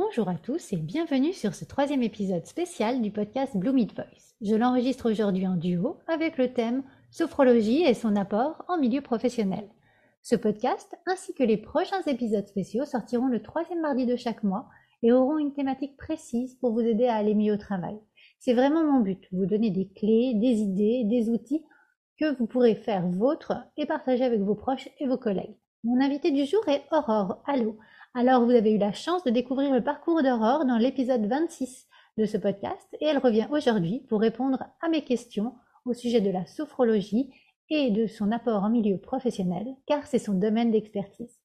Bonjour à tous et bienvenue sur ce troisième épisode spécial du podcast Blue Mid Voice. Je l'enregistre aujourd'hui en duo avec le thème Sophrologie et son apport en milieu professionnel. Ce podcast ainsi que les prochains épisodes spéciaux sortiront le troisième mardi de chaque mois et auront une thématique précise pour vous aider à aller mieux au travail. C'est vraiment mon but, vous donner des clés, des idées, des outils que vous pourrez faire vôtres et partager avec vos proches et vos collègues. Mon invité du jour est Aurore. Allô alors vous avez eu la chance de découvrir le parcours d'Aurore dans l'épisode 26 de ce podcast et elle revient aujourd'hui pour répondre à mes questions au sujet de la sophrologie et de son apport en milieu professionnel car c'est son domaine d'expertise.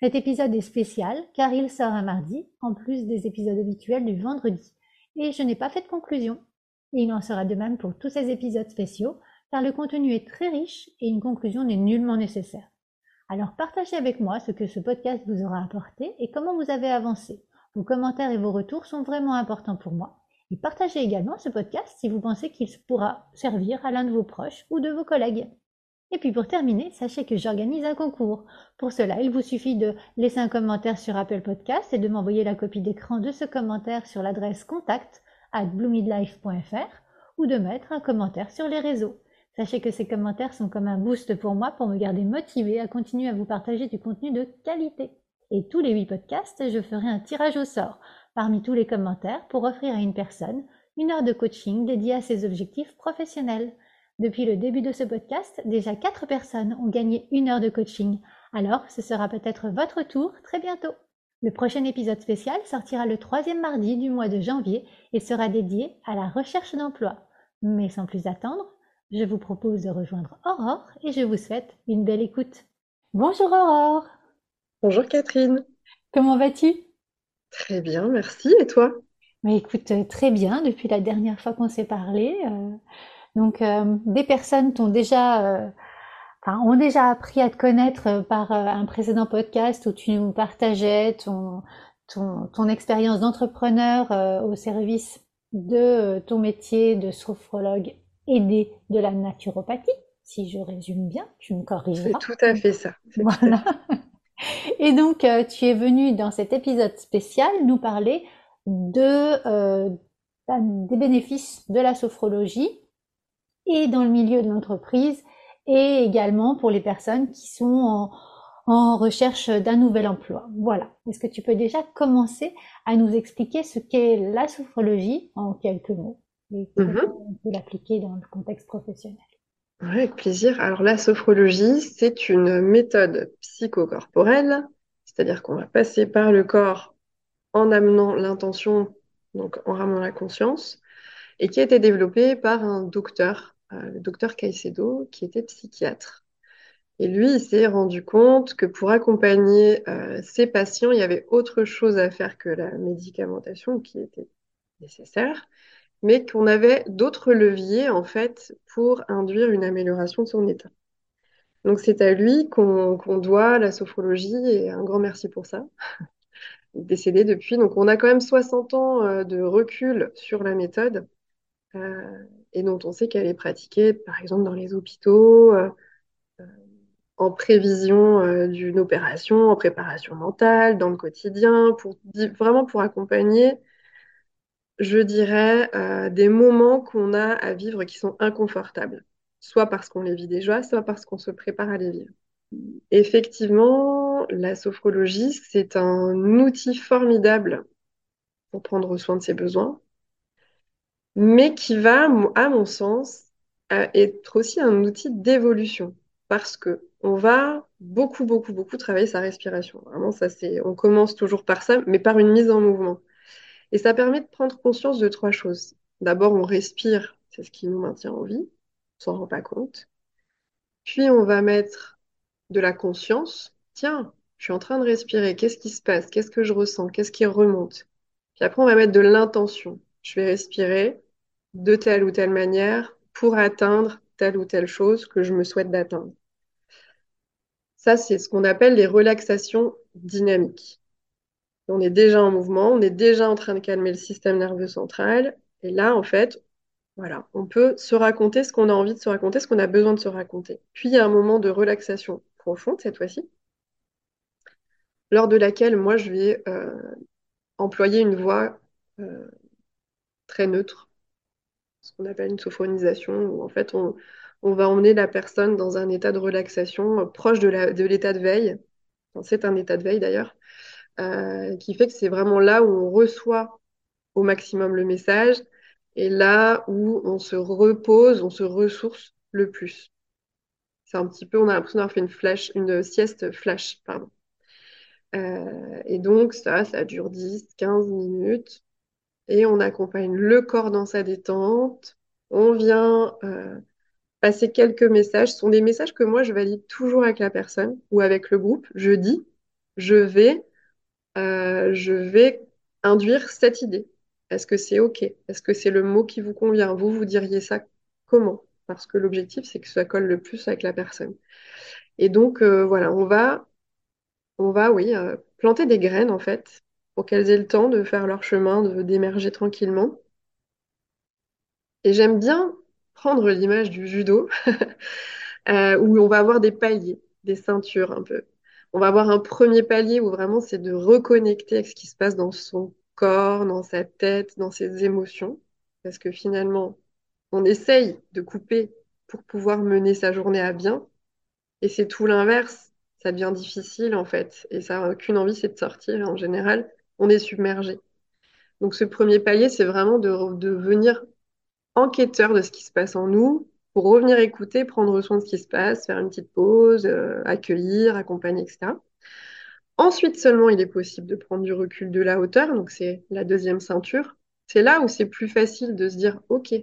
Cet épisode est spécial car il sort un mardi en plus des épisodes habituels du vendredi et je n'ai pas fait de conclusion. Il en sera de même pour tous ces épisodes spéciaux car le contenu est très riche et une conclusion n'est nullement nécessaire. Alors partagez avec moi ce que ce podcast vous aura apporté et comment vous avez avancé. Vos commentaires et vos retours sont vraiment importants pour moi. Et partagez également ce podcast si vous pensez qu'il pourra servir à l'un de vos proches ou de vos collègues. Et puis pour terminer, sachez que j'organise un concours. Pour cela, il vous suffit de laisser un commentaire sur Apple Podcast et de m'envoyer la copie d'écran de ce commentaire sur l'adresse contact at bloomidlife.fr ou de mettre un commentaire sur les réseaux. Sachez que ces commentaires sont comme un boost pour moi pour me garder motivé à continuer à vous partager du contenu de qualité. Et tous les huit podcasts, je ferai un tirage au sort parmi tous les commentaires pour offrir à une personne une heure de coaching dédiée à ses objectifs professionnels. Depuis le début de ce podcast, déjà quatre personnes ont gagné une heure de coaching. Alors, ce sera peut-être votre tour très bientôt. Le prochain épisode spécial sortira le troisième mardi du mois de janvier et sera dédié à la recherche d'emploi. Mais sans plus attendre, je vous propose de rejoindre Aurore et je vous souhaite une belle écoute. Bonjour Aurore. Bonjour Catherine. Comment vas-tu? Très bien, merci. Et toi? Mais écoute, euh, très bien depuis la dernière fois qu'on s'est parlé. Euh, donc, euh, des personnes t'ont déjà, ont déjà appris à te connaître par un précédent podcast où tu nous partageais ton, ton, ton expérience d'entrepreneur au service de ton métier de sophrologue aidé de la naturopathie, si je résume bien, tu me corrigeras. C'est tout à fait ça. Voilà. Et donc, euh, tu es venu dans cet épisode spécial nous parler de, euh, des bénéfices de la sophrologie et dans le milieu de l'entreprise et également pour les personnes qui sont en, en recherche d'un nouvel emploi. Voilà. Est-ce que tu peux déjà commencer à nous expliquer ce qu'est la sophrologie en quelques mots? Et comment on peut l'appliquer dans le contexte professionnel. avec plaisir. Alors la sophrologie, c'est une méthode psychocorporelle, c'est-à-dire qu'on va passer par le corps en amenant l'intention, donc en ramenant la conscience, et qui a été développée par un docteur, euh, le docteur Caicedo, qui était psychiatre. Et lui, il s'est rendu compte que pour accompagner euh, ses patients, il y avait autre chose à faire que la médicamentation qui était nécessaire mais qu'on avait d'autres leviers en fait pour induire une amélioration de son état. Donc c'est à lui qu'on doit la sophrologie et un grand merci pour ça. Décédé depuis. Donc on a quand même 60 ans euh, de recul sur la méthode euh, et dont on sait qu'elle est pratiquée par exemple dans les hôpitaux, euh, en prévision d'une opération, en préparation mentale, dans le quotidien, pour, vraiment pour accompagner je dirais, euh, des moments qu'on a à vivre qui sont inconfortables, soit parce qu'on les vit déjà, soit parce qu'on se prépare à les vivre. Effectivement, la sophrologie, c'est un outil formidable pour prendre soin de ses besoins, mais qui va, à mon sens, euh, être aussi un outil d'évolution, parce que on va beaucoup, beaucoup, beaucoup travailler sa respiration. Vraiment, ça, c'est, on commence toujours par ça, mais par une mise en mouvement. Et ça permet de prendre conscience de trois choses. D'abord, on respire, c'est ce qui nous maintient en vie, on s'en rend pas compte. Puis, on va mettre de la conscience. Tiens, je suis en train de respirer, qu'est-ce qui se passe? Qu'est-ce que je ressens? Qu'est-ce qui remonte? Puis après, on va mettre de l'intention. Je vais respirer de telle ou telle manière pour atteindre telle ou telle chose que je me souhaite d'atteindre. Ça, c'est ce qu'on appelle les relaxations dynamiques. On est déjà en mouvement, on est déjà en train de calmer le système nerveux central. Et là, en fait, voilà, on peut se raconter ce qu'on a envie de se raconter, ce qu'on a besoin de se raconter. Puis, il y a un moment de relaxation profonde cette fois-ci, lors de laquelle moi, je vais euh, employer une voix euh, très neutre, ce qu'on appelle une sophronisation, où en fait, on, va emmener la personne dans un état de relaxation euh, proche de l'état de, veille. c'est un état de veille d'ailleurs, euh, qui fait que c'est vraiment là où on reçoit au maximum le message et là où on se repose, on se ressource le plus. C'est un petit peu, on a l'impression d'avoir fait une sieste flash. Euh, et donc ça, ça dure 10, 15 minutes et on accompagne le corps dans sa détente. On vient passer quelques messages. Ce sont des messages que moi, je valide toujours avec la personne ou avec le groupe. Je dis, je vais, euh, je vais induire cette idée. Est-ce que c'est OK? Est-ce que c'est le mot qui vous convient? Vous, vous diriez ça comment? Parce que l'objectif, c'est que ça colle le plus avec la personne. Et donc, euh, voilà, on va, on va, oui, euh, planter des graines, en fait, pour qu'elles aient le temps de faire leur chemin, d'émerger tranquillement. Et j'aime bien prendre l'image du judo, où on va avoir des paliers, des ceintures un peu. On va avoir un premier palier où vraiment c'est de reconnecter avec ce qui se passe dans son corps, dans sa tête, dans ses émotions. Parce que finalement, on essaye de couper pour pouvoir mener sa journée à bien. Et c'est tout l'inverse. Ça devient difficile en fait. Et ça n'a aucune envie, c'est de sortir. En général, on est submergé. Donc ce premier palier, c'est vraiment de, de venir enquêteur de ce qui se passe en nous pour revenir écouter, prendre soin de ce qui se passe, faire une petite pause, euh, accueillir, accompagner, etc. Ensuite seulement, il est possible de prendre du recul de la hauteur, donc c'est la deuxième ceinture. C'est là où c'est plus facile de se dire, OK,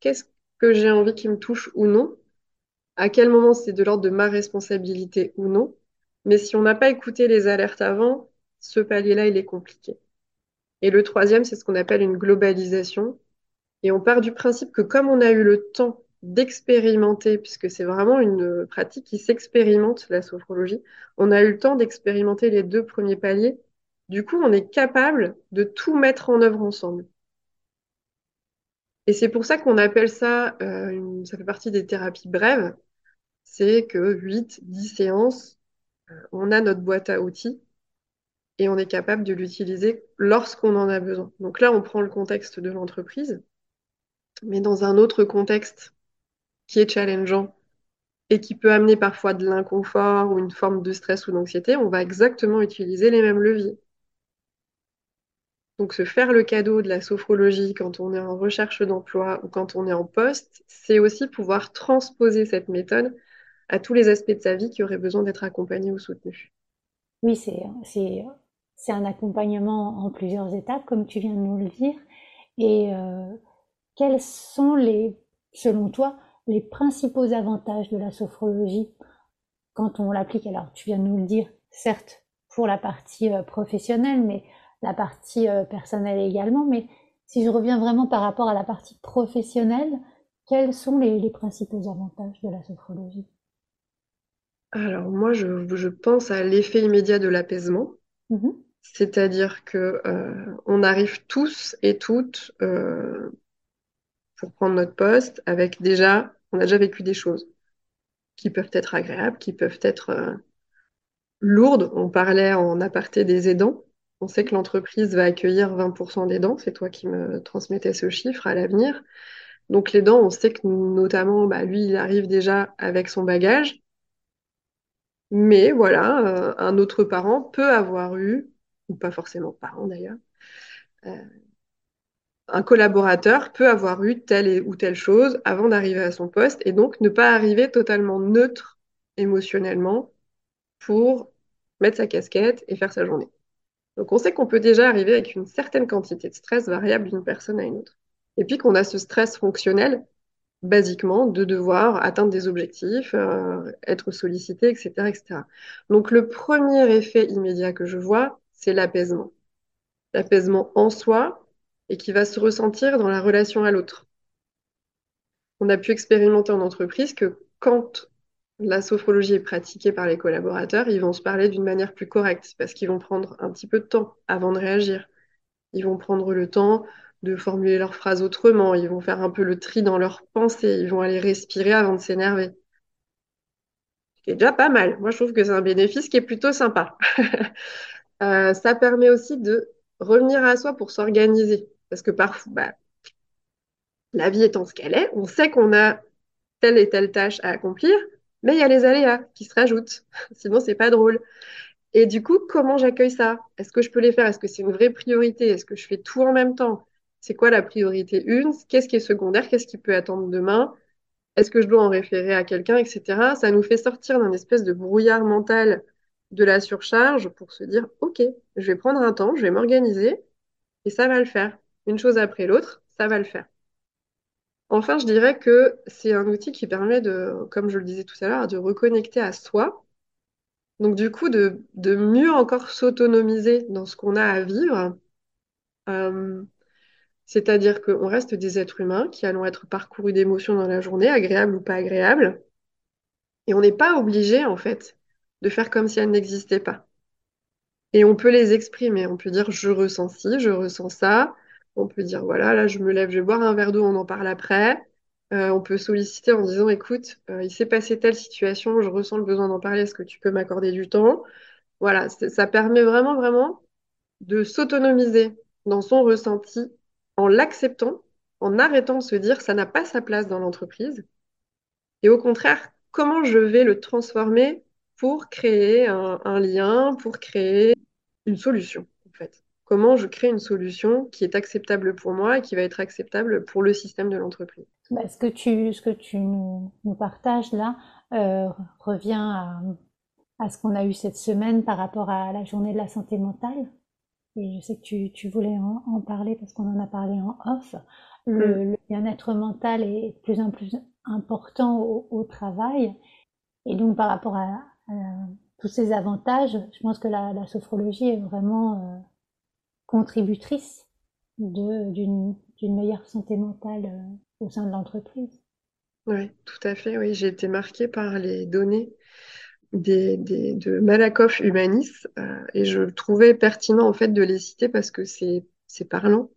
qu'est-ce que j'ai envie qui me touche ou non? À quel moment c'est de l'ordre de ma responsabilité ou non? Mais si on n'a pas écouté les alertes avant, ce palier-là, il est compliqué. Et le troisième, c'est ce qu'on appelle une globalisation. Et on part du principe que comme on a eu le temps d'expérimenter, puisque c'est vraiment une pratique qui s'expérimente, la sophrologie, on a eu le temps d'expérimenter les deux premiers paliers. Du coup, on est capable de tout mettre en œuvre ensemble. Et c'est pour ça qu'on appelle ça, euh, ça fait partie des thérapies brèves, c'est que 8, 10 séances, euh, on a notre boîte à outils et on est capable de l'utiliser lorsqu'on en a besoin. Donc là, on prend le contexte de l'entreprise mais dans un autre contexte qui est challengeant et qui peut amener parfois de l'inconfort ou une forme de stress ou d'anxiété, on va exactement utiliser les mêmes leviers. Donc se faire le cadeau de la sophrologie quand on est en recherche d'emploi ou quand on est en poste, c'est aussi pouvoir transposer cette méthode à tous les aspects de sa vie qui auraient besoin d'être accompagnés ou soutenus. Oui, c'est un accompagnement en plusieurs étapes, comme tu viens de nous le dire. Et euh, quels sont les, selon toi, les principaux avantages de la sophrologie quand on l'applique Alors, tu viens de nous le dire, certes, pour la partie euh, professionnelle, mais la partie euh, personnelle également. Mais si je reviens vraiment par rapport à la partie professionnelle, quels sont les, principaux avantages de la sophrologie? Alors, moi, je, pense à l'effet immédiat de l'apaisement. Mmh C'est-à-dire que euh, on arrive tous et toutes pour prendre notre poste avec déjà, on a déjà vécu des choses qui peuvent être agréables, qui peuvent être euh, lourdes. On parlait en aparté des aidants. On sait que l'entreprise va accueillir 20% d'aidants. C'est toi qui me transmettais ce chiffre à l'avenir. Donc l'aidant, on sait que notamment, bah, lui, il arrive déjà avec son bagage. Mais voilà, euh, un autre parent peut avoir eu, ou pas forcément parent d'ailleurs, euh, un collaborateur peut avoir eu telle ou telle chose avant d'arriver à son poste et donc ne pas arriver totalement neutre émotionnellement pour mettre sa casquette et faire sa journée. Donc on sait qu'on peut déjà arriver avec une certaine quantité de stress variable d'une personne à une autre. Et puis qu'on a ce stress fonctionnel, basiquement, de devoir atteindre des objectifs, euh, être sollicité, etc., etc. Donc le premier effet immédiat que je vois, c'est l'apaisement. L'apaisement en soi, et qui va se ressentir dans la relation à l'autre. on a pu expérimenter en entreprise que quand la sophrologie est pratiquée par les collaborateurs, ils vont se parler d'une manière plus correcte parce qu'ils vont prendre un petit peu de temps avant de réagir. Ils vont prendre le temps de formuler leurs phrases autrement, ils vont faire un peu le tri dans leurs pensées, ils vont aller respirer avant de s'énerver. C'est déjà pas mal. Moi, je trouve que c'est un bénéfice qui est plutôt sympa. Euh, ça permet aussi de revenir à soi pour s'organiser. Parce que parfois, bah, la vie étant ce qu'elle est, on sait qu'on a telle et telle tâche à accomplir, mais il y a les aléas qui se rajoutent. Sinon, c'est pas drôle. Et du coup, comment j'accueille ça? Est-ce que je peux les faire? Est-ce que c'est une vraie priorité? Est-ce que je fais tout en même temps? C'est quoi la priorité une? Qu'est-ce qui est secondaire? Qu'est-ce qui peut attendre demain? Est-ce que je dois en référer à quelqu'un, etc. Ça nous fait sortir d'un espèce de brouillard mental de la surcharge pour se dire, OK, je vais prendre un temps, je vais m'organiser et ça va le faire. Une chose après l'autre, ça va le faire. Enfin, je dirais que c'est un outil qui permet de, comme je le disais tout à l'heure, de reconnecter à soi. Donc du coup, de, mieux encore s'autonomiser dans ce qu'on a à vivre. Euh, c'est-à-dire qu'on reste des êtres humains qui allons être parcourus d'émotions dans la journée, agréables ou pas agréables. Et on n'est pas obligé, en fait, de faire comme si elles n'existaient pas. Et on peut les exprimer. On peut dire je ressens ci, je ressens ça. On peut dire, voilà, là, je me lève, je vais boire un verre d'eau, on en parle après. Euh, on peut solliciter en disant, écoute, euh, il s'est passé telle situation, je ressens le besoin d'en parler, est-ce que tu peux m'accorder du temps? Voilà, ça permet vraiment, vraiment de s'autonomiser dans son ressenti en l'acceptant, en arrêtant de se dire, ça n'a pas sa place dans l'entreprise. Et au contraire, comment je vais le transformer pour créer un, lien, pour créer une solution, comment je crée une solution qui est acceptable pour moi et qui va être acceptable pour le système de l'entreprise. Bah, ce que tu, ce que tu nous, nous partages là euh, revient à, à ce qu'on a eu cette semaine par rapport à la journée de la santé mentale. Et je sais que tu, tu voulais en, en parler parce qu'on en a parlé en off. Le, Mm. le bien-être mental est de plus en plus important au, au travail. Et donc par rapport à, à tous ces avantages, je pense que la, la sophrologie est vraiment euh, contributrice d'une, meilleure santé mentale euh, au sein de l'entreprise. Oui, tout à fait. Oui, j'ai été marquée par les données de Malakoff Humanis euh, et je trouvais pertinent en fait de les citer parce que c'est c'est parlant,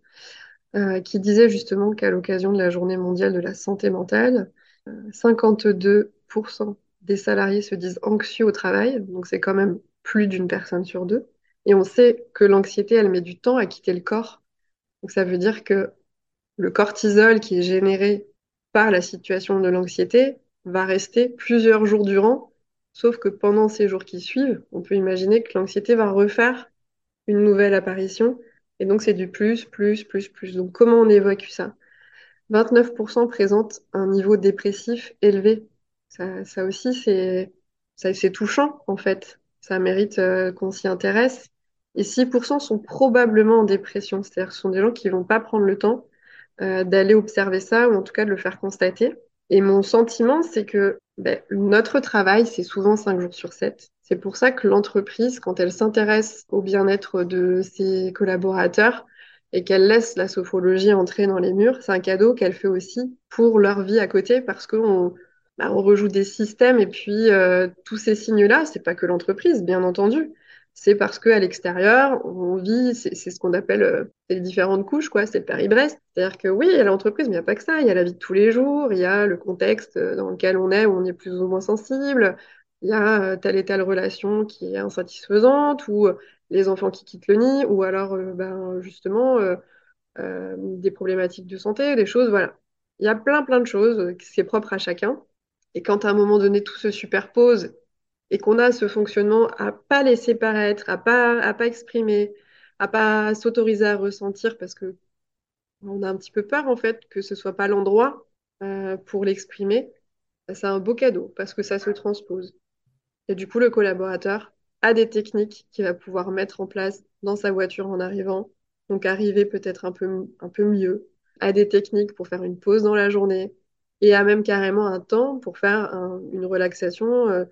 euh, qui disait justement qu'à l'occasion de la Journée mondiale de la santé mentale, 52% des salariés se disent anxieux au travail, donc c'est quand même plus d'une personne sur deux. Et on sait que l'anxiété, elle met du temps à quitter le corps. Donc ça veut dire que le cortisol qui est généré par la situation de l'anxiété va rester plusieurs jours durant, sauf que pendant ces jours qui suivent, on peut imaginer que l'anxiété va refaire une nouvelle apparition, et donc c'est du plus, plus, plus, plus. Donc comment on évacue ça? 29% présentent un niveau dépressif élevé. Ça, ça aussi, c'est touchant, en fait. Ça mérite euh, qu'on s'y intéresse. Et 6% sont probablement en dépression, c'est-à-dire ce sont des gens qui vont pas prendre le temps euh, d'aller observer ça, ou en tout cas de le faire constater. Et mon sentiment, c'est que ben, notre travail, c'est souvent 5 jours sur 7. C'est pour ça que l'entreprise, quand elle s'intéresse au bien-être de ses collaborateurs, et qu'elle laisse la sophrologie entrer dans les murs, c'est un cadeau qu'elle fait aussi pour leur vie à côté parce qu'on on rejoue des systèmes et puis euh, tous ces signes-là, c'est pas que l'entreprise, bien entendu. C'est parce qu'à l'extérieur, on vit, c'est ce qu'on appelle euh, les différentes couches, quoi, c'est le Paris-Brest. C'est-à-dire que oui, il y a l'entreprise, mais il n'y a pas que ça. Il y a la vie de tous les jours, il y a le contexte euh, dans lequel on est, où on est plus ou moins sensible, il y a euh, telle et telle relation qui est insatisfaisante, ou les enfants qui quittent le nid, ou alors ben, justement des problématiques de santé, des choses, voilà. Il y a plein plein de choses c'est propre à chacun. Et quand à un moment donné tout se superpose et qu'on a ce fonctionnement à pas laisser paraître, à pas à pas exprimer, à pas s'autoriser à ressentir parce que on a un petit peu peur en fait que ce soit pas l'endroit euh, pour l'exprimer, ben, c'est un beau cadeau parce que ça se transpose. Et du coup, le collaborateur a des techniques qu'il va pouvoir mettre en place dans sa voiture en arrivant. Donc, arriver peut-être un peu, un peu mieux. A des techniques pour faire une pause dans la journée. Et a même carrément un temps pour faire un- une relaxation euh,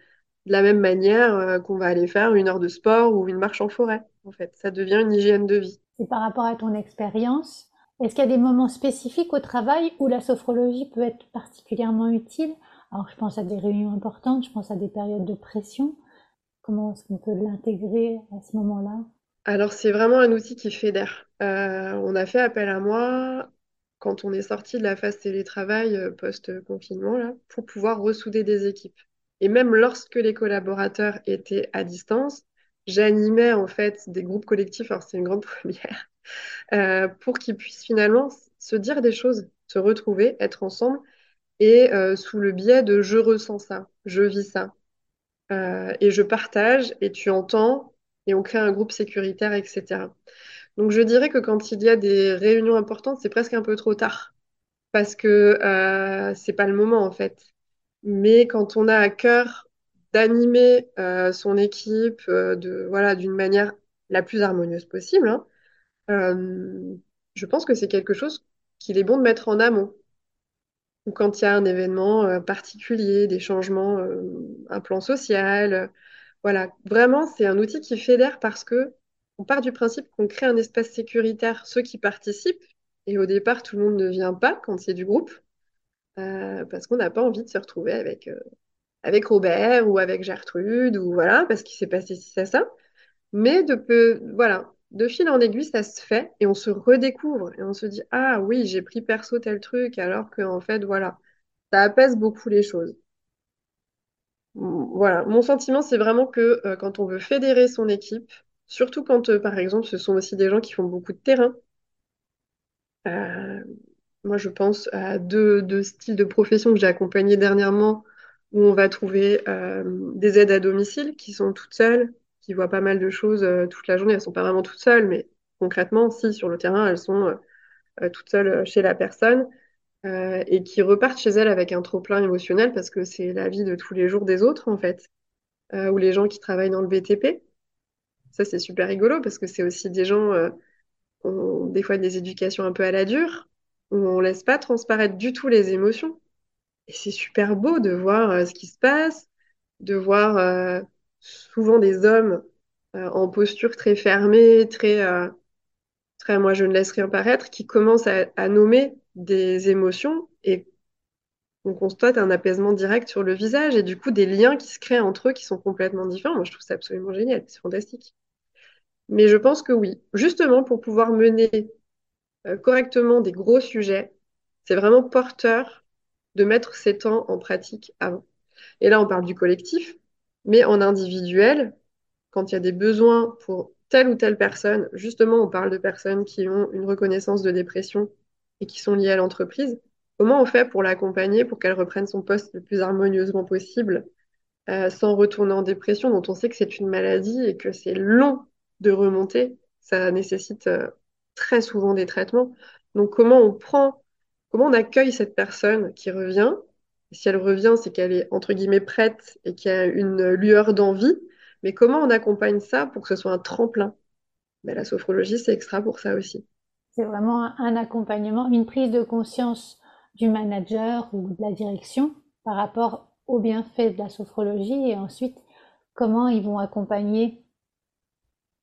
de la même manière euh, qu'on va aller faire une heure de sport ou une marche en forêt. En fait, ça devient une hygiène de vie. C'est par rapport à ton expérience, Est-ce qu'il y a des moments spécifiques au travail où la sophrologie peut être particulièrement utile? Alors, je pense à des réunions importantes, je pense à des périodes de pression. Comment est-ce qu'on peut l'intégrer à ce moment-là? Alors, c'est vraiment un outil qui fédère. Euh, on a fait appel à moi quand on est sorti de la phase télétravail euh, post-confinement, là, pour pouvoir ressouder des équipes. Et même lorsque les collaborateurs étaient à distance, j'animais en fait des groupes collectifs, alors c'est une grande première, euh, pour qu'ils puissent finalement se dire des choses, se retrouver, être ensemble, et euh, sous le biais de je ressens ça, je vis ça, euh, et je partage, et tu entends, et on crée un groupe sécuritaire, etc. Donc je dirais que quand il y a des réunions importantes, c'est presque un peu trop tard, parce que c'est pas le moment en fait. Mais quand on a à cœur d'animer euh, son équipe euh, voilà d'une manière la plus harmonieuse possible, hein, euh, je pense que c'est quelque chose qu'il est bon de mettre en amont. Ou quand il y a un événement particulier, des changements, un plan social, voilà, vraiment c'est un outil qui fédère parce que on part du principe qu'on crée un espace sécuritaire ceux qui participent. Et au départ, tout le monde ne vient pas quand c'est du groupe, parce qu'on n'a pas envie de se retrouver avec avec Robert ou avec Gertrude ou voilà, parce qu'il s'est passé ci, ça, ça. Mais de peu, voilà, de fil en aiguille, ça se fait et on se redécouvre et on se dit, ah oui, j'ai pris perso tel truc alors que en fait, voilà, ça apaise beaucoup les choses. Voilà, mon sentiment, c'est vraiment que euh, quand on veut fédérer son équipe, surtout quand, euh, par exemple, ce sont aussi des gens qui font beaucoup de terrain, euh, moi, je pense à deux, deux styles de profession que j'ai accompagnés dernièrement où on va trouver euh, des aides à domicile qui sont toutes seules, qui voient pas mal de choses euh, toute la journée. Elles sont pas vraiment toutes seules, mais concrètement, si sur le terrain, elles sont euh, toutes seules chez la personne et qui repartent chez elles avec un trop-plein émotionnel parce que c'est la vie de tous les jours des autres, en fait. ou les gens qui travaillent dans le BTP. Ça, c'est super rigolo parce que c'est aussi des gens qui ont des fois des éducations un peu à la dure, où on laisse pas transparaître du tout les émotions. Et c'est super beau de voir euh, ce qui se passe, de voir euh, souvent des hommes euh, en posture très fermée, très, très moi je ne laisse rien paraître, qui commencent à, à nommer des émotions et on constate un apaisement direct sur le visage et du coup des liens qui se créent entre eux qui sont complètement différents. Moi je trouve ça absolument génial, c'est fantastique. Mais je pense que oui, justement pour pouvoir mener correctement des gros sujets, c'est vraiment porteur de mettre ces temps en pratique avant. Et là, on parle du collectif, mais en individuel, quand il y a des besoins pour telle ou telle personne, justement, on parle de personnes qui ont une reconnaissance de dépression et qui sont liées à l'entreprise. Comment on fait pour l'accompagner, pour qu'elle reprenne son poste le plus harmonieusement possible, euh, sans retourner en dépression, dont on sait que c'est une maladie et que c'est long de remonter. Ça nécessite euh, très souvent des traitements. Donc, comment on prend Comment on accueille cette personne qui revient? Si elle revient, c'est qu'elle est entre guillemets prête et qu'il y a une lueur d'envie. Mais comment on accompagne ça pour que ce soit un tremplin? Ben, la sophrologie, c'est extra pour ça aussi. C'est vraiment un accompagnement, une prise de conscience du manager ou de la direction par rapport aux bienfaits de la sophrologie et ensuite comment ils vont accompagner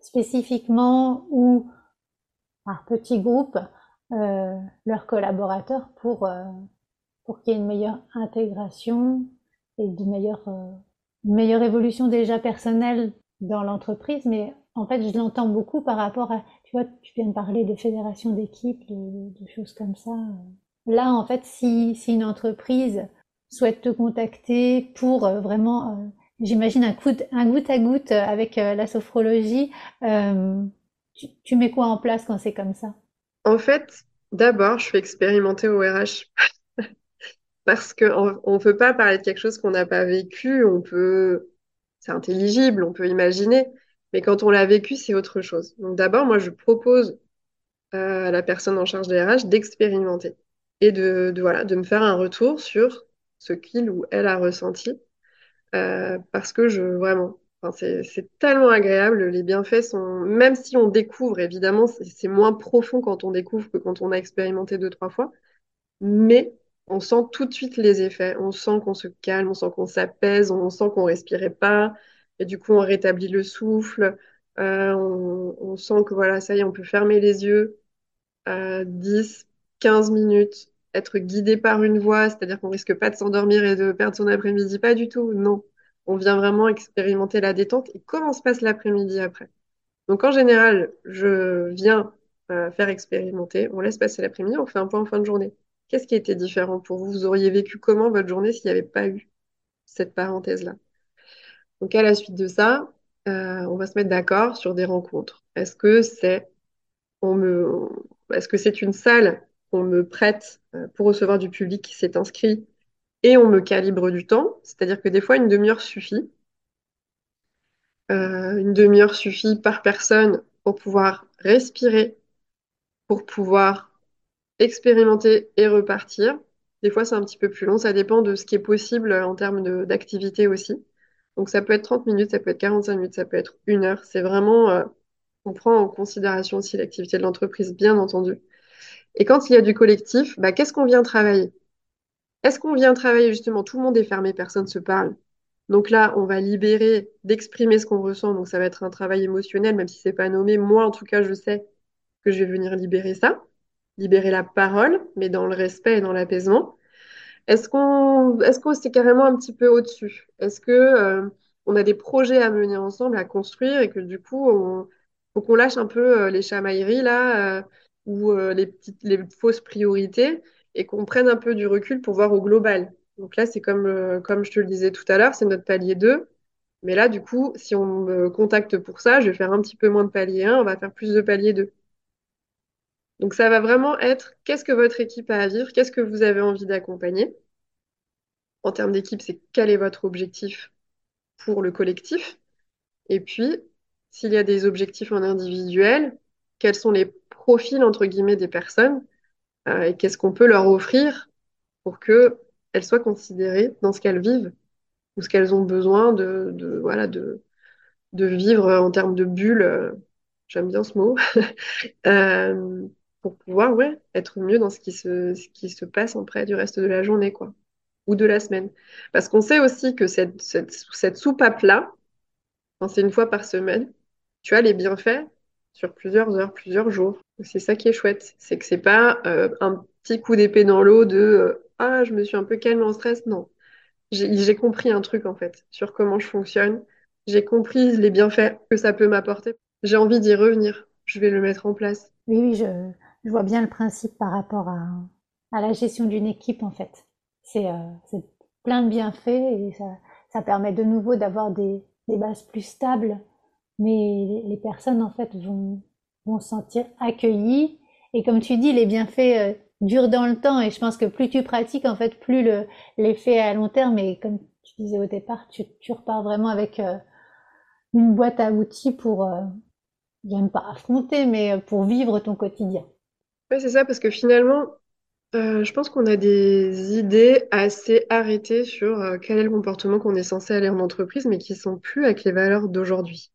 spécifiquement ou par petits groupes euh, leurs collaborateurs pour, euh, pour qu'il y ait une meilleure intégration et de meilleure, euh, une meilleure évolution déjà personnelle dans l'entreprise. Mais en fait, je l'entends beaucoup par rapport à, tu vois, tu viens de parler de fédération d'équipes, de, de, choses comme ça. Là, en fait, si, si une entreprise souhaite te contacter pour vraiment, j'imagine un, coup un goutte à goutte avec la sophrologie, tu, mets quoi en place quand c'est comme ça? En fait, d'abord, je fais expérimenter au RH. Parce qu'on ne peut pas parler de quelque chose qu'on n'a pas vécu, on peut, c'est intelligible, on peut imaginer, mais quand on l'a vécu, c'est autre chose. Donc d'abord, moi, je propose euh, à la personne en charge des RH d'expérimenter et de me faire un retour sur ce qu'il ou elle a ressenti, euh, parce que je, vraiment, c'est tellement agréable. Les bienfaits sont, même si on découvre, évidemment, c'est moins profond quand on découvre que quand on a expérimenté deux, trois fois. Mais on sent tout de suite les effets. On sent qu'on se calme, on sent qu'on s'apaise, on sent qu'on respirait pas. Et du coup, on rétablit le souffle. Euh, on, sent que voilà, ça y est, on peut fermer les yeux. euh, 10, 15 minutes, être guidé par une voix, c'est-à-dire qu'on risque pas de s'endormir et de perdre son après-midi, pas du tout, non. On vient vraiment expérimenter la détente et comment se passe l'après-midi après. Donc en général, je viens euh, faire expérimenter, on laisse passer l'après-midi, on fait un point en fin de journée. Qu'est-ce qui était différent pour vous? Vous auriez vécu comment votre journée s'il n'y avait pas eu cette parenthèse-là? Donc à la suite de ça, euh, on va se mettre d'accord sur des rencontres. Est-ce que c'est est-ce que c'est une salle qu'on me prête euh, pour recevoir du public qui s'est inscrit et on me calibre du temps? C'est-à-dire que des fois une demi-heure suffit. Euh, une demi-heure suffit par personne pour pouvoir respirer, pour pouvoir expérimenter et repartir. Des fois, c'est un petit peu plus long. Ça dépend de ce qui est possible en termes d'activité aussi. Donc, ça peut être 30 minutes, ça peut être 45 minutes, ça peut être une heure. C'est vraiment, euh, on prend en considération aussi l'activité de l'entreprise, bien entendu. Et quand il y a du collectif, bah, qu'est-ce qu'on vient travailler? Est-ce qu'on vient travailler justement, tout le monde est fermé, personne ne se parle. Donc là, on va libérer d'exprimer ce qu'on ressent. Donc ça va être un travail émotionnel, même si c'est pas nommé. Moi, en tout cas, je sais que je vais venir libérer ça, libérer la parole, mais dans le respect et dans l'apaisement. Est-ce qu'on, c'est carrément un petit peu au-dessus? Est-ce que euh, on a des projets à mener ensemble, à construire, et que du coup, on, faut qu'on lâche un peu euh, les chamailleries là, euh, ou les fausses priorités, et qu'on prenne un peu du recul pour voir au global. Donc là, c'est comme, euh, comme je te le disais tout à l'heure, c'est notre palier 2. Mais là, du coup, si on me contacte pour ça, je vais faire un petit peu moins de palier 1, on va faire plus de palier 2. Donc ça va vraiment être qu'est-ce que votre équipe a à vivre, qu'est-ce que vous avez envie d'accompagner? En termes d'équipe, c'est quel est votre objectif pour le collectif? Et puis, s'il y a des objectifs en individuel, quels sont les profils, entre guillemets, des personnes et qu'est-ce qu'on peut leur offrir pour qu'elles soient considérées dans ce qu'elles vivent ou ce qu'elles ont besoin de, voilà, de, vivre en termes de bulles. euh, j'aime bien ce mot. euh, pour pouvoir ouais, être mieux dans ce qui se, ce qui se passe après du reste de la journée, quoi, ou de la semaine. Parce qu'on sait aussi que cette, cette, cette soupape-là, quand c'est une fois par semaine, tu as les bienfaits sur plusieurs heures, plusieurs jours. C'est ça qui est chouette, c'est que c'est pas euh, un petit coup d'épée dans l'eau de euh, ah je me suis un peu calme en stress. Non, j'ai compris un truc en fait sur comment je fonctionne. J'ai compris les bienfaits que ça peut m'apporter. J'ai envie d'y revenir. Je vais le mettre en place. Oui, oui, je, je vois bien le principe par rapport à, à la gestion d'une équipe, en fait. C'est euh, plein de bienfaits et ça, ça permet de nouveau d'avoir des, des bases plus stables, mais les, personnes, en fait, vont, vont se sentir accueillies. Et comme tu dis, les bienfaits euh, durent dans le temps et je pense que plus tu pratiques, en fait, plus le, l'effet à long terme. Et comme tu disais au départ, tu, repars vraiment avec euh, une boîte à outils pour, euh, j'aime pas affronter, mais pour vivre ton quotidien. C'est ça, parce que finalement, euh, je pense qu'on a des idées assez arrêtées sur euh, quel est le comportement qu'on est censé aller en entreprise, mais qui sont plus avec les valeurs d'aujourd'hui.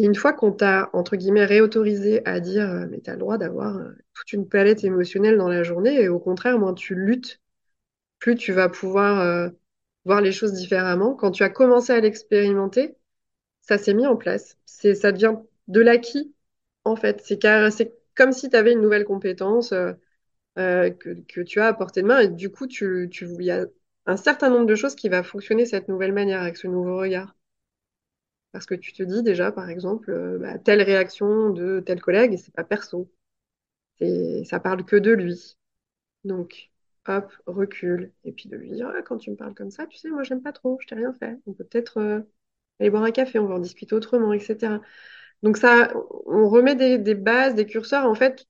Et une fois qu'on t'a, entre guillemets, réautorisé à dire, euh, mais tu as le droit d'avoir euh, toute une palette émotionnelle dans la journée, et au contraire, moins tu luttes, plus tu vas pouvoir euh, voir les choses différemment. Quand tu as commencé à l'expérimenter, ça s'est mis en place. Ça devient de l'acquis, en fait. C'est car, c'est comme si tu avais une nouvelle compétence que, tu as à portée de main, et du coup, tu, tu, il y a un certain nombre de choses qui va fonctionner cette nouvelle manière, avec ce nouveau regard. Parce que tu te dis déjà, par exemple, euh, bah, telle réaction de tel collègue, et c'est pas perso. C'est, ça parle que de lui. Donc, hop, recule. Et puis de lui dire, Ah, quand tu me parles comme ça, tu sais, moi, j'aime pas trop, je t'ai rien fait. On peut peut-être euh, aller boire un café, on va en discuter autrement, etc. Donc ça, on remet des, bases, des curseurs. En fait,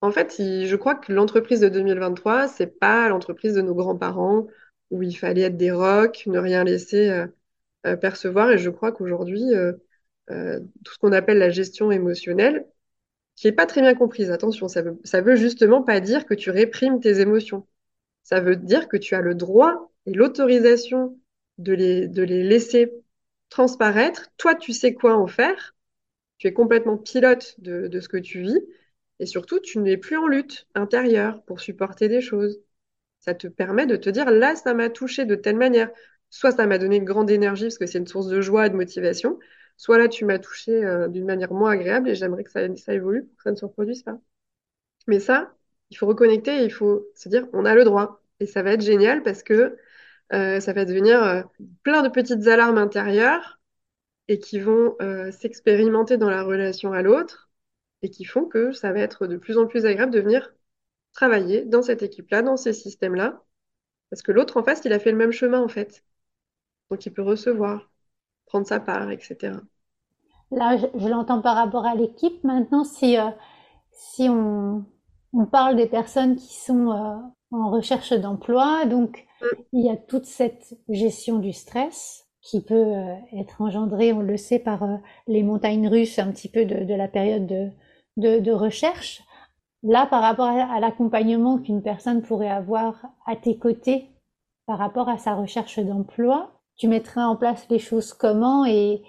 en fait, je crois que l'entreprise de 2023, c'est pas l'entreprise de nos grands-parents où il fallait être des rocs, ne rien laisser euh, percevoir. Et je crois qu'aujourd'hui, euh, euh, tout ce qu'on appelle la gestion émotionnelle, qui est pas très bien comprise, attention, ça veut, veut justement pas dire que tu réprimes tes émotions. Ça veut dire que tu as le droit et l'autorisation de les, de les laisser transparaître. Toi, tu sais quoi en faire. Tu es complètement pilote de, de ce que tu vis. Et surtout, tu n'es plus en lutte intérieure pour supporter des choses. Ça te permet de te dire, là, ça m'a touché de telle manière. Soit ça m'a donné une grande énergie parce que c'est une source de joie et de motivation. Soit là, tu m'as touché euh, d'une manière moins agréable et j'aimerais que ça, évolue pour que ça ne se reproduise pas. Mais ça, il faut reconnecter et il faut se dire, on a le droit. Et ça va être génial parce que euh, ça va devenir euh, plein de petites alarmes intérieures et qui vont s'expérimenter dans la relation à l'autre et qui font que ça va être de plus en plus agréable de venir travailler dans cette équipe-là, dans ces systèmes-là, parce que l'autre en face, il a fait le même chemin en fait. Donc il peut recevoir, prendre sa part, etc. Là, je, l'entends par rapport à l'équipe. Maintenant, si, si on, on parle des personnes qui sont euh, en recherche d'emploi, donc mm. il y a toute cette gestion du stress qui peut euh, être engendrée, on le sait, par euh, les montagnes russes un petit peu de, la période de, recherche. Là, par rapport à, l'accompagnement qu'une personne pourrait avoir à tes côtés par rapport à sa recherche d'emploi, tu mettrais en place les choses comment et,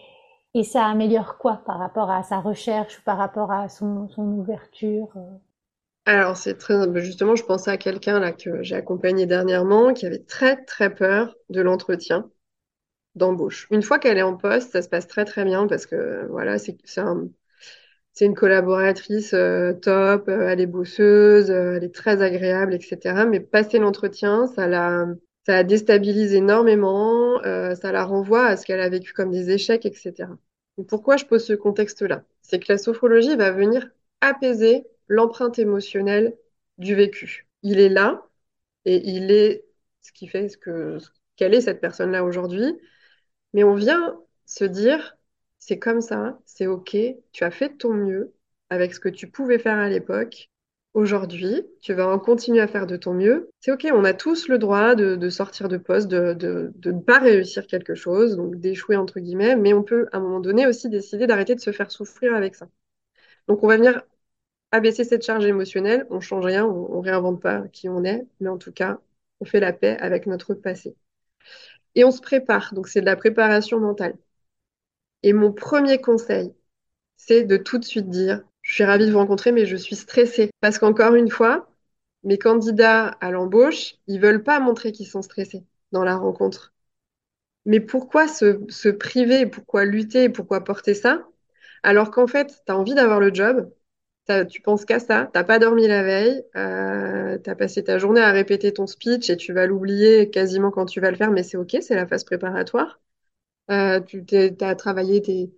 et ça améliore quoi par rapport à sa recherche ou par rapport à son, ouverture alors, c'est très, justement, je pensais à quelqu'un là que j'ai accompagné dernièrement qui avait très, très peur de l'entretien d'embauche. Une fois qu'elle est en poste, ça se passe très, très bien parce que, voilà, c'est c'est une collaboratrice euh, top, euh, elle est bosseuse, euh, elle est très agréable, etc. Mais passer l'entretien, ça la, ça la déstabilise énormément, ça la renvoie à ce qu'elle a vécu comme des échecs, etc. Et pourquoi je pose ce contexte-là? C'est que la sophrologie va venir apaiser l'empreinte émotionnelle du vécu. Il est là et il est ce qui fait ce que quelle est cette personne-là aujourd'hui. Mais on vient se dire, c'est comme ça, c'est OK, tu as fait de ton mieux avec ce que tu pouvais faire à l'époque. Aujourd'hui, tu vas en continuer à faire de ton mieux. C'est OK, on a tous le droit de, sortir de poste, de, ne pas réussir quelque chose, donc d'échouer entre guillemets, mais on peut à un moment donné aussi décider d'arrêter de se faire souffrir avec ça. Donc on va venir abaisser cette charge émotionnelle, on change rien, on, ne réinvente pas qui on est, mais en tout cas, on fait la paix avec notre passé. Et on se prépare, donc c'est de la préparation mentale. Et mon premier conseil, c'est de tout de suite dire, suis ravie de vous rencontrer, mais je suis stressée. Parce qu'encore une fois, mes candidats à l'embauche, ils veulent pas montrer qu'ils sont stressés dans la rencontre. Mais pourquoi se, priver, pourquoi lutter, pourquoi porter ça? Alors qu'en fait, tu as envie d'avoir le job, tu penses qu'à ça, t'as pas dormi la veille, euh, tu as passé ta journée à répéter ton speech et tu vas l'oublier quasiment quand tu vas le faire, mais c'est ok, c'est la phase préparatoire. Euh, tu as travaillé tes,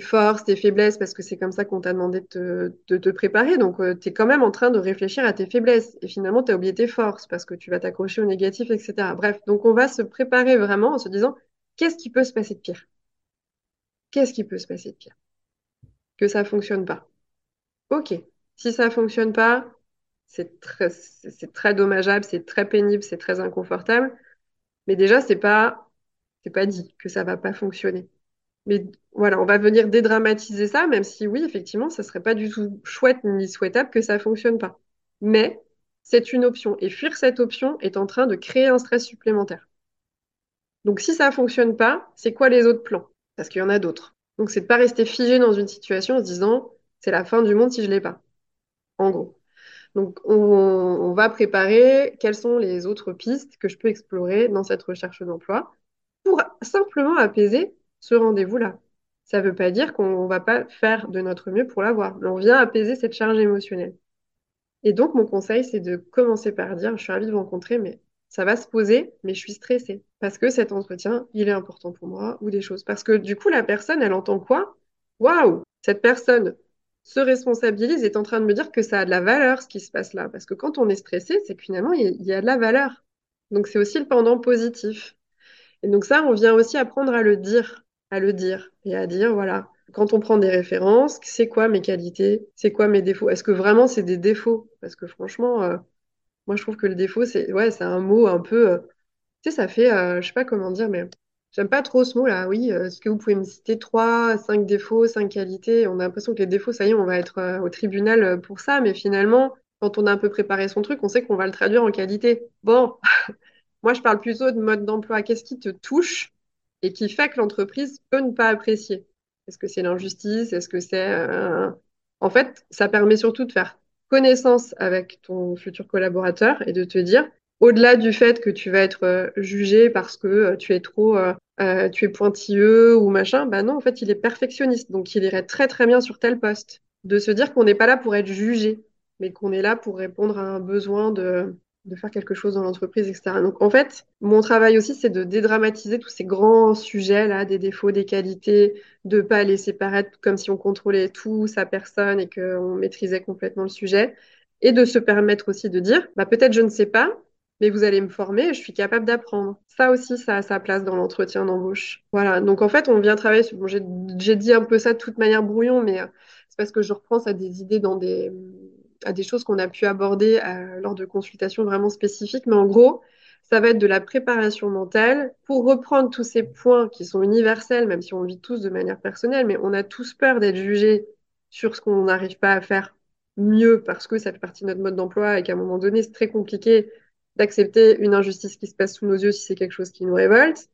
forces, tes faiblesses, parce que c'est comme ça qu'on t'a demandé de te, préparer. Donc, euh, tu es quand même en train de réfléchir à tes faiblesses. Et finalement, tu as oublié tes forces, parce que tu vas t'accrocher au négatif, etc. Bref, donc on va se préparer vraiment en se disant, qu'est-ce qui peut se passer de pire? Qu'est-ce qui peut se passer de pire? Que ça fonctionne pas. Ok, si ça fonctionne pas, c'est très, c'est très dommageable, c'est très pénible, c'est très inconfortable. Mais déjà, c'est pas, c'est pas dit que ça va pas fonctionner. Mais voilà, on va venir dédramatiser ça, même si oui, effectivement, ça serait pas du tout chouette ni souhaitable que ça fonctionne pas. Mais c'est une option. Et fuir cette option est en train de créer un stress supplémentaire. Donc si ça fonctionne pas, c'est quoi les autres plans? Parce qu'il y en a d'autres. Donc c'est de pas rester figé dans une situation en se disant, c'est la fin du monde si je l'ai pas. En gros. Donc, on, va préparer quelles sont les autres pistes que je peux explorer dans cette recherche d'emploi pour simplement apaiser ce rendez-vous-là. Ça ne veut pas dire qu'on ne va pas faire de notre mieux pour l'avoir, mais on vient apaiser cette charge émotionnelle. Et donc, mon conseil, c'est de commencer par dire, je suis ravie de vous rencontrer, mais ça va se poser, mais je suis stressée. Parce que cet entretien, il est important pour moi, ou des choses. Parce que du coup, la personne, elle entend quoi? Waouh Cette personne se responsabilise est en train de me dire que ça a de la valeur ce qui se passe là. Parce que quand on est stressé, c'est que finalement, il y, a de la valeur. Donc c'est aussi le pendant positif. Et donc ça, on vient aussi apprendre à le dire, à le dire et à dire, voilà, quand on prend des références, c'est quoi mes qualités, c'est quoi mes défauts? Est-ce que vraiment c'est des défauts? Parce que franchement, euh, moi je trouve que le défaut, c'est ouais, c'est un mot un peu, euh, tu sais, ça fait, euh, je sais pas comment dire, mais J'aime pas trop ce mot-là, oui. Euh, est-ce que vous pouvez me citer trois, cinq défauts, cinq qualités? On a l'impression que les défauts, ça y est, on va être au tribunal pour ça, mais finalement, quand on a un peu préparé son truc, on sait qu'on va le traduire en qualité. Bon, moi, je parle plutôt de mode d'emploi. Qu'est-ce qui te touche et qui fait que l'entreprise peut ne pas apprécier? Est-ce que c'est l'injustice? Est-ce que c'est... En fait, ça permet surtout de faire connaissance avec ton futur collaborateur et de te dire, au-delà du fait que tu vas être euh, jugé parce que euh, tu es trop, euh, tu es pointilleux ou machin, bah non, en fait, il est perfectionniste, donc il irait très très bien sur tel poste. De se dire qu'on n'est pas là pour être jugé, mais qu'on est là pour répondre à un besoin de, de faire quelque chose dans l'entreprise, etc. Donc en fait, mon travail aussi, c'est de dédramatiser tous ces grands sujets-là, des défauts, des qualités, de pas laisser paraître comme si on contrôlait tout, sa personne et qu'on maîtrisait complètement le sujet, et de se permettre aussi de dire, bah peut-être je ne sais pas, mais vous allez me former, je suis capable d'apprendre. Ça aussi, ça a sa place dans l'entretien d'embauche. Voilà. Donc en fait, on vient travailler. Sur... Bon, j'ai dit un peu ça de toute manière brouillon, mais euh, c'est parce que je reprends ça des idées dans des à des choses qu'on a pu aborder euh, lors de consultations vraiment spécifiques. Mais en gros, ça va être de la préparation mentale pour reprendre tous ces points qui sont universels, même si on vit tous de manière personnelle, mais on a tous peur d'être jugés sur ce qu'on n'arrive pas à faire mieux parce que ça fait partie de notre mode d'emploi et qu'à un moment donné, c'est très compliqué d'accepter une injustice qui se passe sous nos yeux si c'est quelque chose qui nous révolte.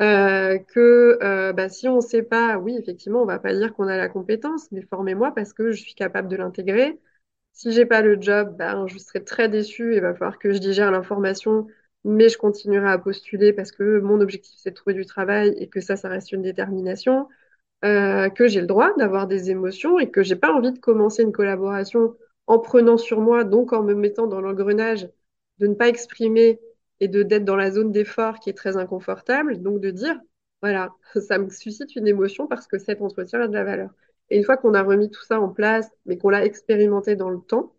Euh, que euh, bah, si on ne sait pas, oui, effectivement, on va pas dire qu'on a la compétence, mais formez-moi parce que je suis capable de l'intégrer. Si j'ai pas le job, bah, je serai très déçue il va falloir que je digère l'information, mais je continuerai à postuler parce que mon objectif c'est de trouver du travail et que ça, ça reste une détermination. Euh, que j'ai le droit d'avoir des émotions et que j'ai pas envie de commencer une collaboration en prenant sur moi, donc en me mettant dans l'engrenage de ne pas exprimer et de d'être dans la zone d'effort qui est très inconfortable, donc de dire, voilà, ça me suscite une émotion parce que cet entretien a de la valeur. Et une fois qu'on a remis tout ça en place, mais qu'on l'a expérimenté dans le temps,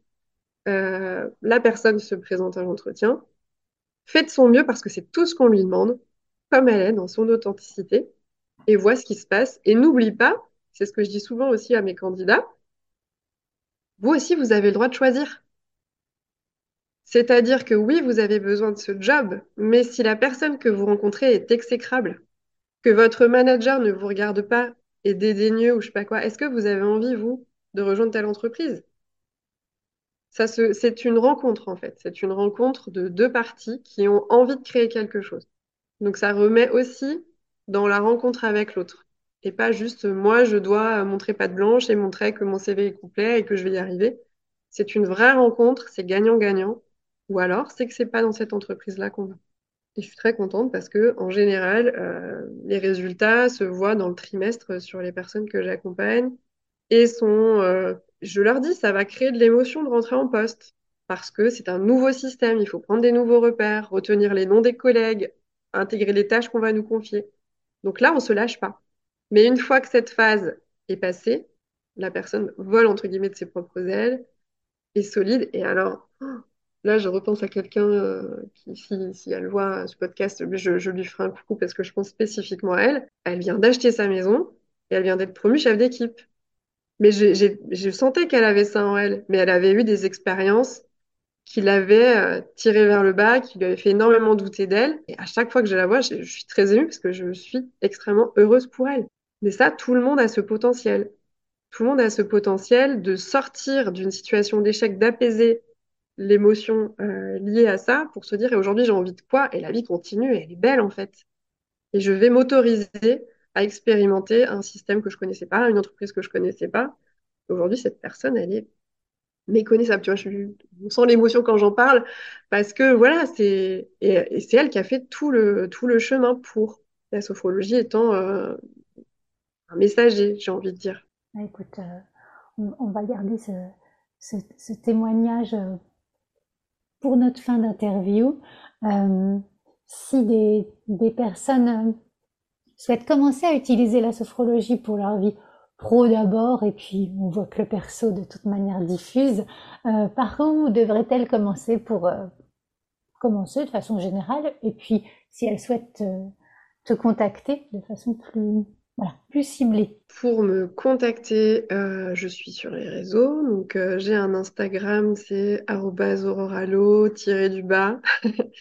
euh, la personne se présente à l'entretien, fait de son mieux parce que c'est tout ce qu'on lui demande, comme elle est, dans son authenticité, et voit ce qui se passe. Et n'oublie pas, c'est ce que je dis souvent aussi à mes candidats, vous aussi, vous avez le droit de choisir. C'est-à-dire que oui, vous avez besoin de ce job, mais si la personne que vous rencontrez est exécrable, que votre manager ne vous regarde pas et dédaigneux ou je sais pas quoi, est-ce que vous avez envie, vous, de rejoindre telle entreprise? Ça c'est une rencontre en fait. C'est une rencontre de deux parties qui ont envie de créer quelque chose. Donc ça remet aussi dans la rencontre avec l'autre. Et pas juste moi, je dois montrer patte blanche et montrer que mon CV est complet et que je vais y arriver. C'est une vraie rencontre, c'est gagnant-gagnant. Ou alors, c'est que c'est pas dans cette entreprise-là qu'on va. Et je suis très contente parce que, en général, euh, les résultats se voient dans le trimestre sur les personnes que j'accompagne et sont, euh, je leur dis, ça va créer de l'émotion de rentrer en poste parce que c'est un nouveau système. Il faut prendre des nouveaux repères, retenir les noms des collègues, intégrer les tâches qu'on va nous confier. Donc là, on se lâche pas. Mais une fois que cette phase est passée, la personne vole entre guillemets de ses propres ailes, est solide. Et alors, Là, je repense à quelqu'un euh, qui, si, elle voit ce podcast, je, je, lui ferai un coucou parce que je pense spécifiquement à elle. Elle vient d'acheter sa maison et elle vient d'être promue chef d'équipe. Mais je sentais qu'elle avait ça en elle. Mais elle avait eu des expériences qui l'avaient euh, tirée vers le bas, qui lui avaient fait énormément douter d'elle. Et à chaque fois que je la vois, je, je suis très émue parce que je suis extrêmement heureuse pour elle. Mais ça, tout le monde a ce potentiel. Tout le monde a ce potentiel de sortir d'une situation d'échec, d'apaiser l'émotion euh, liée à ça pour se dire et aujourd'hui j'ai envie de quoi? Et la vie continue et elle est belle en fait. Et je vais m'autoriser à expérimenter un système que je connaissais pas une entreprise que je connaissais pas. Aujourd'hui cette personne elle est méconnaissable tu vois je, on sent l'émotion quand j'en parle parce que voilà c'est et, c'est elle qui a fait tout le tout le chemin pour. La sophrologie étant euh, un messager j'ai envie de dire. Bah, écoute euh, on, va garder ce témoignage pour notre fin d'interview, euh, si des, personnes euh, souhaitent commencer à utiliser la sophrologie pour leur vie pro d'abord, et puis on voit que le perso de toute manière diffuse, euh, par où devrait-elle commencer pour commencer de façon générale, et puis si elle souhaite te contacter de façon plus plus ciblé. Pour me contacter, euh, je suis sur les réseaux. Donc, euh, j'ai un Instagram, c'est auroralo-du-bas.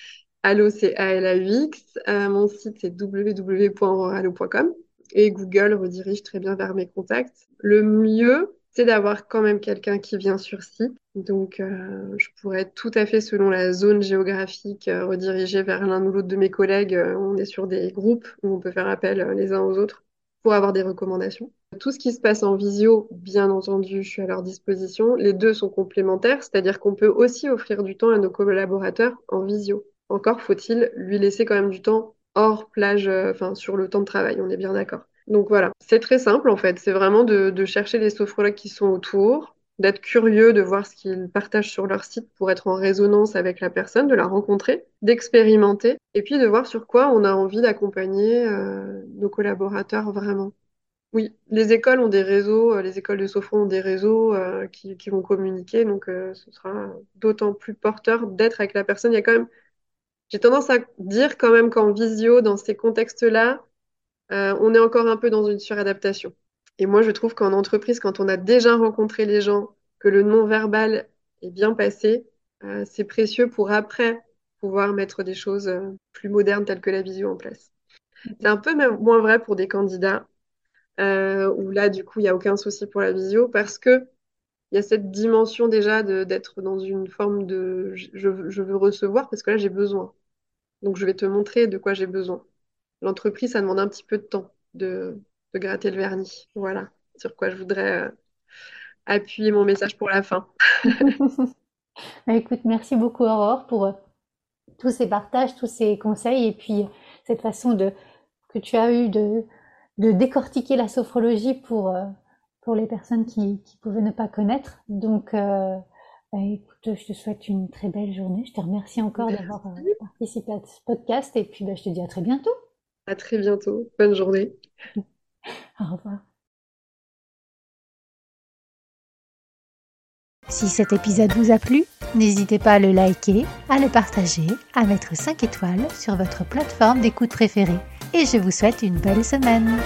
Allo, c'est A-L-A-U-X. Euh, mon site, c'est www.auroralo.com. Et Google redirige très bien vers mes contacts. Le mieux, c'est d'avoir quand même quelqu'un qui vient sur site. Donc, je pourrais tout à fait, selon la zone géographique, rediriger vers l'un ou l'autre de mes collègues. on est sur des groupes où on peut faire appel les uns aux autres pour avoir des recommandations. Tout ce qui se passe en visio, bien entendu, je suis à leur disposition. Les deux sont complémentaires, c'est-à-dire qu'on peut aussi offrir du temps à nos collaborateurs en visio. Encore faut-il lui laisser quand même du temps hors plage, euh, enfin sur le temps de travail, on est bien d'accord. Donc voilà, c'est très simple en fait, c'est vraiment de, de, chercher les sophrologues qui sont autour, d'être curieux, de voir ce qu'ils partagent sur leur site pour être en résonance avec la personne, de la rencontrer, d'expérimenter, et puis de voir sur quoi on a envie d'accompagner euh, nos collaborateurs vraiment. Oui, les écoles ont des réseaux, euh, les écoles de sophro ont des réseaux euh, qui, vont communiquer, donc ce sera d'autant plus porteur d'être avec la personne. Il y a quand même, j'ai tendance à dire quand même qu'en visio, dans ces contextes-là, on est encore un peu dans une suradaptation. Et moi, je trouve qu'en entreprise, quand on a déjà rencontré les gens, que le non-verbal est bien passé, euh, c'est précieux pour après pouvoir mettre des choses euh, plus modernes telles que la visio en place. C'est un peu moins vrai pour des candidats euh, où là, du coup, il n'y a aucun souci pour la visio parce que il y a cette dimension déjà d'être dans une forme de je, je veux recevoir parce que là, j'ai besoin. Donc, je vais te montrer de quoi j'ai besoin. L'entreprise, ça demande un petit peu de temps de gratter le vernis. Voilà sur quoi je voudrais euh, appuyer mon message pour la fin. Bah, écoute, merci beaucoup Aurore pour euh, tous ces partages, tous ces conseils et puis cette façon de que tu as eu de, de décortiquer la sophrologie pour, euh, pour les personnes qui, qui pouvaient ne pas connaître. Donc, euh, bah, écoute, je te souhaite une très belle journée. Je te remercie encore d'avoir euh, participé à ce podcast et puis bah, je te dis à très bientôt. À très bientôt. Bonne journée. Au revoir. Si cet épisode vous a plu, n'hésitez pas à le liker, à le partager, à mettre 5 étoiles sur votre plateforme d'écoute préférée. Et je vous souhaite une belle semaine.